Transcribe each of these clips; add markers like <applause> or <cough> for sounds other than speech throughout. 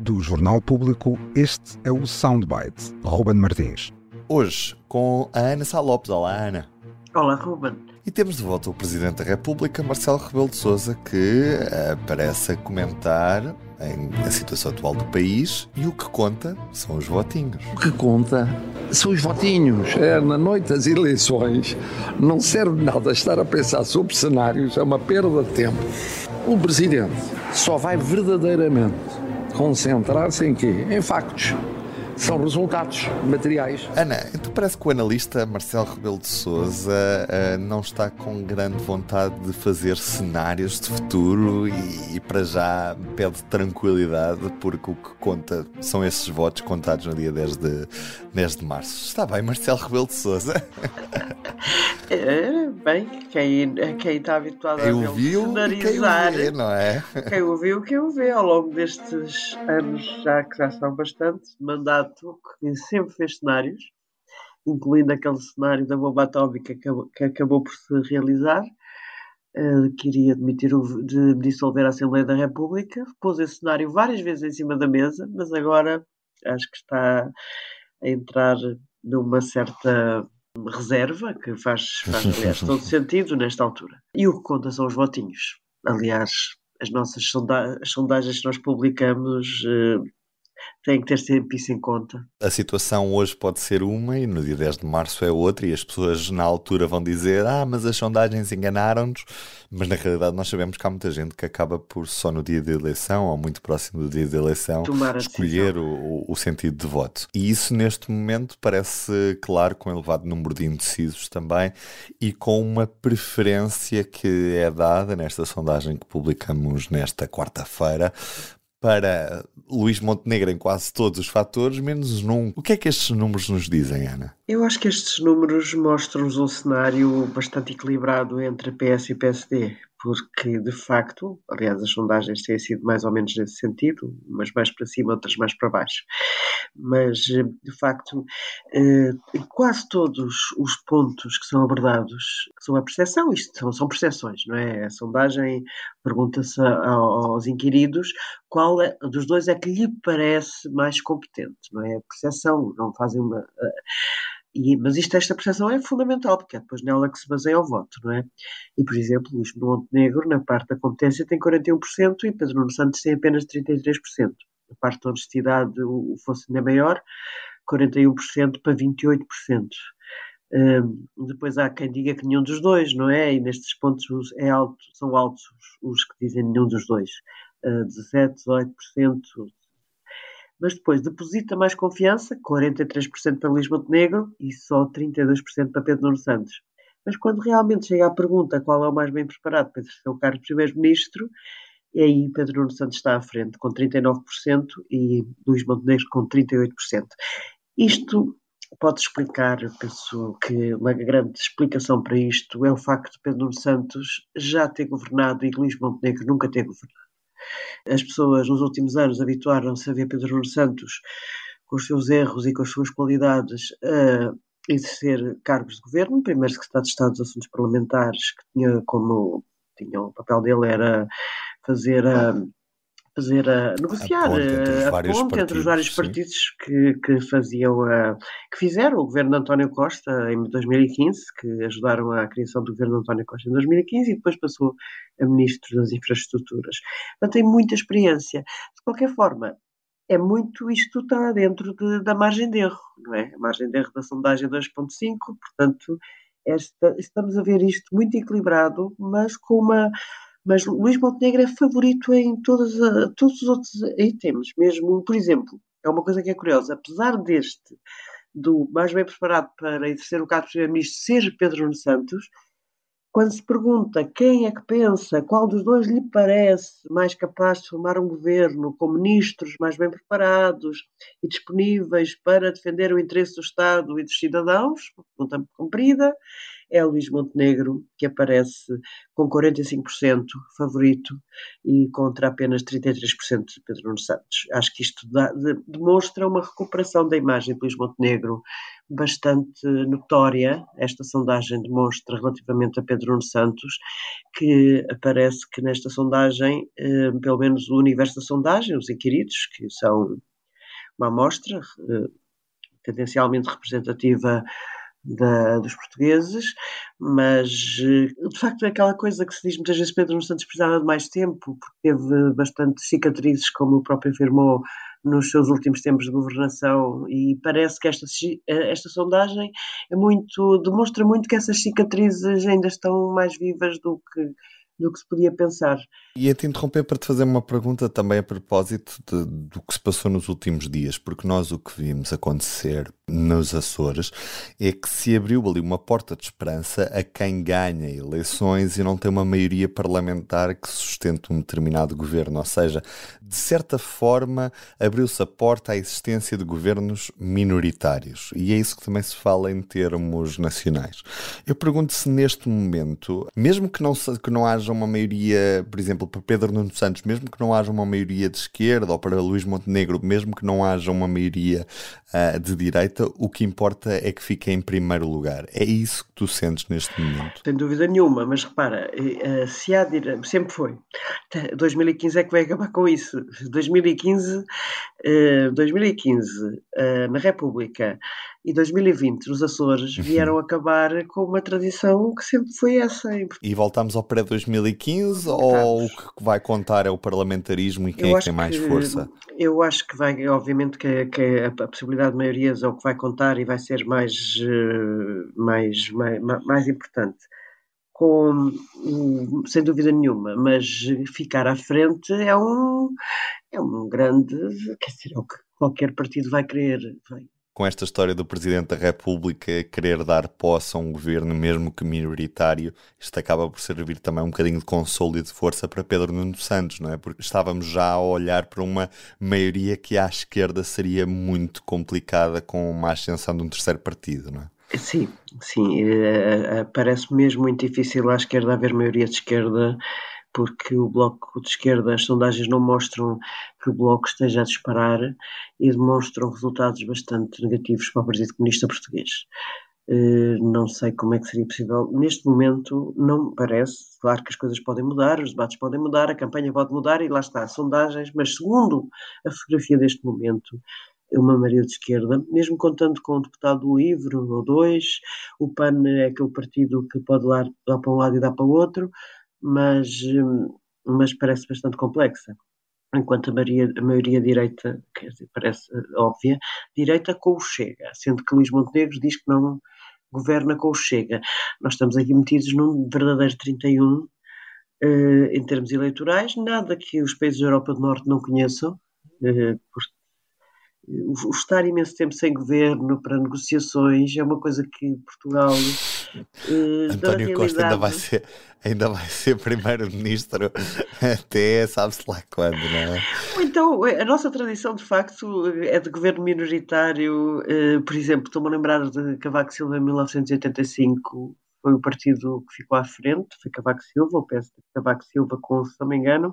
Do Jornal Público, este é o Soundbite. Ruben Martins. Hoje com a Ana Sá Lopes. Olá, Ana. Olá, Ruben. E temos de volta o Presidente da República, Marcelo Rebelo de Sousa, que aparece a comentar em, a situação atual do país e o que conta são os votinhos. O que conta são os votinhos. É, na noite das eleições não serve nada estar a pensar sobre cenários, é uma perda de tempo. O Presidente só vai verdadeiramente concentrar-se em quê? Em factos são resultados materiais. Ana, então parece que o analista Marcelo Rebelo de Souza uh, não está com grande vontade de fazer cenários de futuro e, e, para já pede tranquilidade porque o que conta são esses votos contados no dia 10 de, 10 de março. Está bem, Marcelo Rebelo de Souza? <laughs> É, bem, quem, quem está habituado quem a ver ouviu, cenarizar, quem vê, não é? Quem ouviu, quem o vê ao longo destes anos já que já são bastante, mandado que sempre fez cenários, incluindo aquele cenário da bomba atómica que, que acabou por se realizar, uh, que iria demitir o, de dissolver a Assembleia da República. Pôs esse cenário várias vezes em cima da mesa, mas agora acho que está a entrar numa certa reserva, que faz, faz aliás, todo sentido nesta altura. E o que conta são os votinhos. Aliás, as nossas sonda as sondagens que nós publicamos uh, tem que ter sempre isso em conta. A situação hoje pode ser uma e no dia 10 de março é outra, e as pessoas na altura vão dizer: Ah, mas as sondagens enganaram-nos. Mas na realidade nós sabemos que há muita gente que acaba por só no dia de eleição, ou muito próximo do dia de eleição, escolher o, o, sentido de voto. E isso neste momento parece claro, com um elevado número de indecisos também, e com uma preferência que é dada nesta sondagem que publicamos nesta quarta-feira para Luís Montenegro em quase todos os fatores, menos num. O que é que estes números nos dizem, Ana? Eu acho que estes números mostram-nos um cenário bastante equilibrado entre PS e PSD porque de facto, aliás, as sondagens têm sido mais ou menos nesse sentido, umas mais para cima, outras mais para baixo. Mas de facto, eh, quase todos os pontos que são abordados são a percepção, isto são, são percepções, não é? A sondagem pergunta-se aos inquiridos qual é, dos dois é que lhe parece mais competente, não é? A percepção, não fazem uma e, mas isto, esta percepção é fundamental, porque é depois nela que se baseia o voto, não é? E, por exemplo, Luís Montenegro, na parte da competência, tem 41% e Pedro Nuno Santos tem apenas 33%. Na parte da honestidade, o, fosse ainda maior, 41% para 28%. Um, depois há quem diga que nenhum dos dois, não é? E nestes pontos é alto, são altos os, os que dizem nenhum dos dois. Uh, 17, 18%, mas depois deposita mais confiança, 43% para Luís Montenegro e só 32% para Pedro Nuno Santos. Mas quando realmente chega à pergunta qual é o mais bem preparado para exercer o cargo de Primeiro-Ministro, e aí Pedro Nuno Santos está à frente com 39% e Luís Montenegro com 38%. Isto pode explicar, penso que uma grande explicação para isto é o facto de Pedro Nuno Santos já ter governado e Luís Montenegro nunca ter governado. As pessoas nos últimos anos habituaram-se a ver Pedro Nuno Santos com os seus erros e com as suas qualidades a exercer cargos de governo, primeiro secretário de Estado dos Assuntos Parlamentares, que tinha como tinha, o papel dele era fazer a fazer a negociar a ponte entre os, vários, ponte partidos, entre os vários partidos que, que faziam a, que fizeram o governo de António Costa em 2015, que ajudaram à criação do governo de António Costa em 2015 e depois passou a ministro das infraestruturas. Portanto, tem muita experiência. De qualquer forma, é muito isto está dentro de, da margem de erro, não é? A margem de erro da sondagem é 2.5, portanto, esta, estamos a ver isto muito equilibrado, mas com uma mas Luís Montenegro é favorito em todos os outros itens, mesmo, por exemplo, é uma coisa que é curiosa, apesar deste, do mais bem preparado para exercer o cargo de Primeiro-Ministro, ser Pedro Santos, quando se pergunta quem é que pensa, qual dos dois lhe parece mais capaz de formar um governo com ministros mais bem preparados e disponíveis para defender o interesse do Estado e dos cidadãos, pergunta comprida, é Luís Montenegro, que aparece com 45% favorito e contra apenas 33% de Pedro Nuno Santos. Acho que isto dá, de, demonstra uma recuperação da imagem de Luís Montenegro bastante notória. Esta sondagem demonstra relativamente a Pedro Nuno Santos que aparece que nesta sondagem, eh, pelo menos o universo da sondagem, os inquiridos, que são uma amostra eh, tendencialmente representativa da, dos portugueses, mas eh, de facto é aquela coisa que se diz muitas vezes Pedro Santos precisava de mais tempo, porque teve bastante cicatrizes, como o próprio afirmou nos seus últimos tempos de governação e parece que esta, eh, esta sondagem é muito, demonstra muito que essas cicatrizes ainda estão mais vivas do que do que se podia pensar. E a te interromper para te fazer uma pergunta também a propósito de, do que se passou nos últimos dias, porque nós o que vimos acontecer nos Açores é que se abriu ali uma porta de esperança a quem ganha eleições e não tem uma maioria parlamentar que sustente um determinado governo. Ou seja, de certa forma, abriu-se a porta à existência de governos minoritários. E é isso que também se fala em termos nacionais. Eu pergunto se neste momento, mesmo que não, que não haja uma maioria, por exemplo, para Pedro Nuno Santos, mesmo que não haja uma maioria de esquerda, ou para Luís Montenegro, mesmo que não haja uma maioria uh, de direita, o que importa é que fique em primeiro lugar. É isso que tu sentes neste momento? Sem dúvida nenhuma, mas repara, eh, se há sempre foi. 2015 é que vai acabar com isso. 2015, 2015 eh, eh, na República e 2020 nos Açores uhum. vieram acabar com uma tradição que sempre foi essa. E voltamos ao pré-2015 ou o que vai contar é o parlamentarismo e quem é que tem mais que, força? Eu acho que vai, obviamente, que, que, a possibilidade de maiorias é o que vai contar e vai ser mais, eh, mais, mais, mais importante. Com, sem dúvida nenhuma, mas ficar à frente é um, é um grande, quer dizer, é o que qualquer partido vai querer. Vai, com esta história do Presidente da República querer dar posse a um governo, mesmo que minoritário, isto acaba por servir também um bocadinho de consolo e de força para Pedro Nuno Santos, não é? Porque estávamos já a olhar para uma maioria que à esquerda seria muito complicada com uma ascensão de um terceiro partido, não é? Sim, sim. Uh, parece mesmo muito difícil à esquerda haver maioria de esquerda porque o Bloco de Esquerda, as sondagens não mostram que o Bloco esteja a disparar e demonstram resultados bastante negativos para o Partido Comunista Português. Uh, não sei como é que seria possível. Neste momento, não me parece. Claro que as coisas podem mudar, os debates podem mudar, a campanha pode mudar e lá está, sondagens, mas segundo a fotografia deste momento, uma maioria de esquerda, mesmo contando com um deputado livre ou dois, o PAN é aquele partido que pode dar, dar para um lado e dar para o outro, mas, hum, mas parece bastante complexa. Enquanto a maioria, a maioria direita, quer dizer, parece eh, óbvia, direita com o Chega, sendo que Luís Montenegro diz que não governa com o Chega. Nós estamos aqui metidos num verdadeiro 31 Uh, eh, em termos eleitorais, nada que os países da Europa do Norte não conheçam, uh, o, estar imenso tempo sem governo para negociações é uma coisa que Portugal. Uh, António Costa ainda vai ser, ainda vai ser primeiro-ministro até sabe-se lá quando, não é? Então, a nossa tradição de facto é de governo minoritário. Uh, por exemplo, estou-me a lembrar de Cavaco Silva em 1985. Foi o partido que ficou à frente, foi Cavaco Silva, o de Cavaco Silva, com, se não me engano,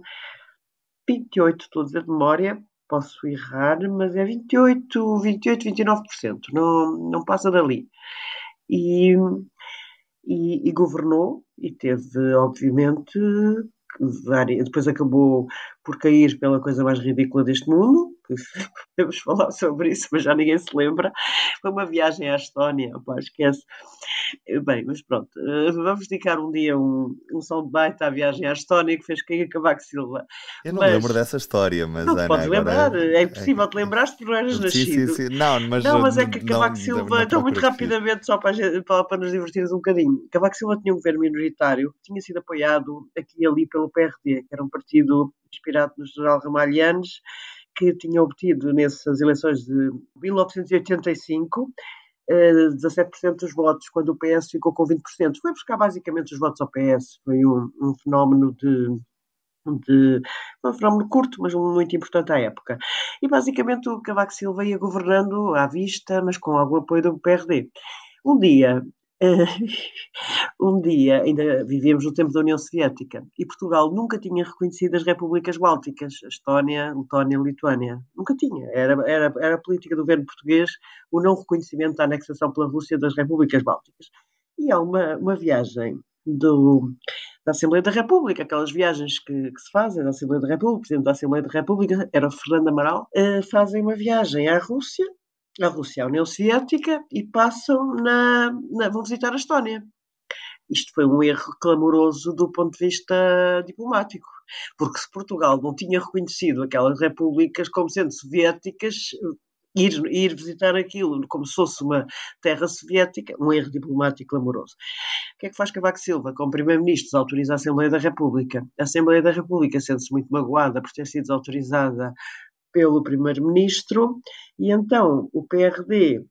28, estou a dizer de memória, posso errar, mas é 28, 28, 29%, não, não passa dali. E, e, e governou e teve, obviamente, depois acabou por cair pela coisa mais ridícula deste mundo, que <laughs> podemos falar sobre isso, mas já ninguém se lembra. Foi uma viagem à Estónia, pá, esquece. Bem, mas pronto, eh, vamos dedicar um dia um, um soundbite à viagem à Estónia que fez cair Cavaco Silva. Eu não mas, lembro dessa história, mas não Ana, podes lembrar, é, é impossível te lembraste porque não eras nascido. Sim, sim, Não, mas, não, mas é que Cavaco Silva, então muito rapidamente, só para, para, para nos divertirmos um bocadinho, Cavaco Silva tinha um governo minoritário que tinha sido apoiado aqui e ali pelo PRD, que era um partido inspirado no general Ramalhianes, que tinha obtido nessas eleições de 1985 17% dos votos, quando o PS ficou com 20%. Foi buscar basicamente os votos ao PS. Foi um, um fenómeno de, de um fenómeno curto, mas muito importante à época. E basicamente o Cavaco Silva ia governando à vista, mas com algum apoio do PRD. Um dia, <laughs> um dia, ainda vivíamos no tempo da União Soviética, e Portugal nunca tinha reconhecido as repúblicas bálticas, Estónia, Letónia Lituânia. Nunca tinha. Era, era, era a política do governo português o não reconhecimento da anexação pela Rússia das repúblicas bálticas. E há uma, uma viagem do, da Assembleia da República, aquelas viagens que, que, se fazem da Assembleia da República, o Presidente da Assembleia da República era Fernando Amaral, uh, fazem uma viagem à Rússia a Rússia à União Soviética e passam na, na, vão visitar a Estónia. Isto foi um erro clamoroso do ponto de vista diplomático, porque se Portugal não tinha reconhecido aquelas repúblicas como sendo soviéticas, ir, ir visitar aquilo como se fosse uma terra soviética, um erro diplomático clamoroso. O que é que faz Cavaco Silva? Como Primeiro-Ministro, autoriza a Assembleia da República. A Assembleia da República sente-se muito magoada por ter sido desautorizada pelo primeiro-ministro e então o PRD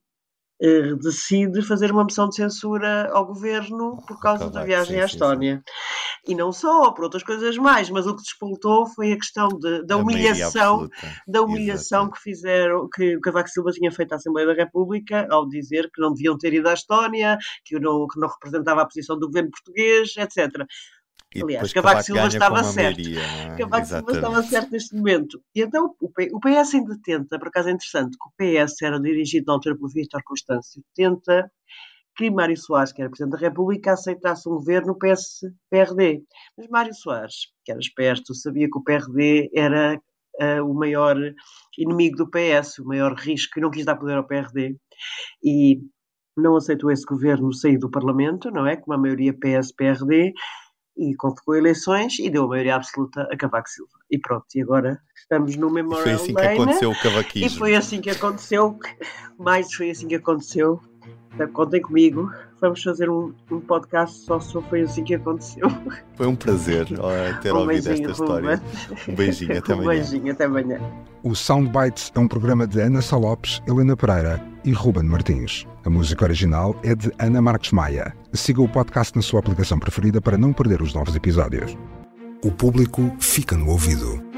eh, decide fazer uma moção de censura ao governo por causa da viagem sim, à Estónia. Sim, sim. E não só, por outras coisas mais, mas o que despoltou foi a questão de, da humilhação, da humilhação que fizeram, que o Cavaco Silva tinha feito à Assembleia da República ao dizer que não deviam ter ido à Estónia, que não, que não representava a posição do governo português, etc. E Aliás, Cavaco Silva estava certo. Maioria, é? Cavaco Silva estava certo neste momento. E então o PS ainda tenta, por acaso é interessante, que o PS era dirigido na altura pelo Vítor Constâncio, tenta que Mário Soares, que era Presidente da República, aceitasse um governo PS-PRD. Mas Mário Soares, que era esperto, sabia que o PRD era uh, o maior inimigo do PS, o maior risco, e não quis dar poder ao PRD. E não aceitou esse governo sair do Parlamento, não é? Com uma maioria PS-PRD, e convocou eleições e deu a maioria absoluta a Cavaco Silva. E pronto, e agora estamos no Memorial Foi assim que aconteceu o cavaquismo. E foi assim que aconteceu, mais foi assim que aconteceu. Então, contem comigo, vamos fazer um, um podcast só sobre foi assim que aconteceu. Foi um prazer ter um ouvido esta história. Um beijinho, até <laughs> amanhã. Um beijinho, até amanhã. O Soundbites é um programa de Ana Salopes, Helena Pereira e Ruben Martins. A música original é de Ana Marques Maia. Siga o podcast na sua aplicação preferida para não perder os novos episódios. O público fica no ouvido.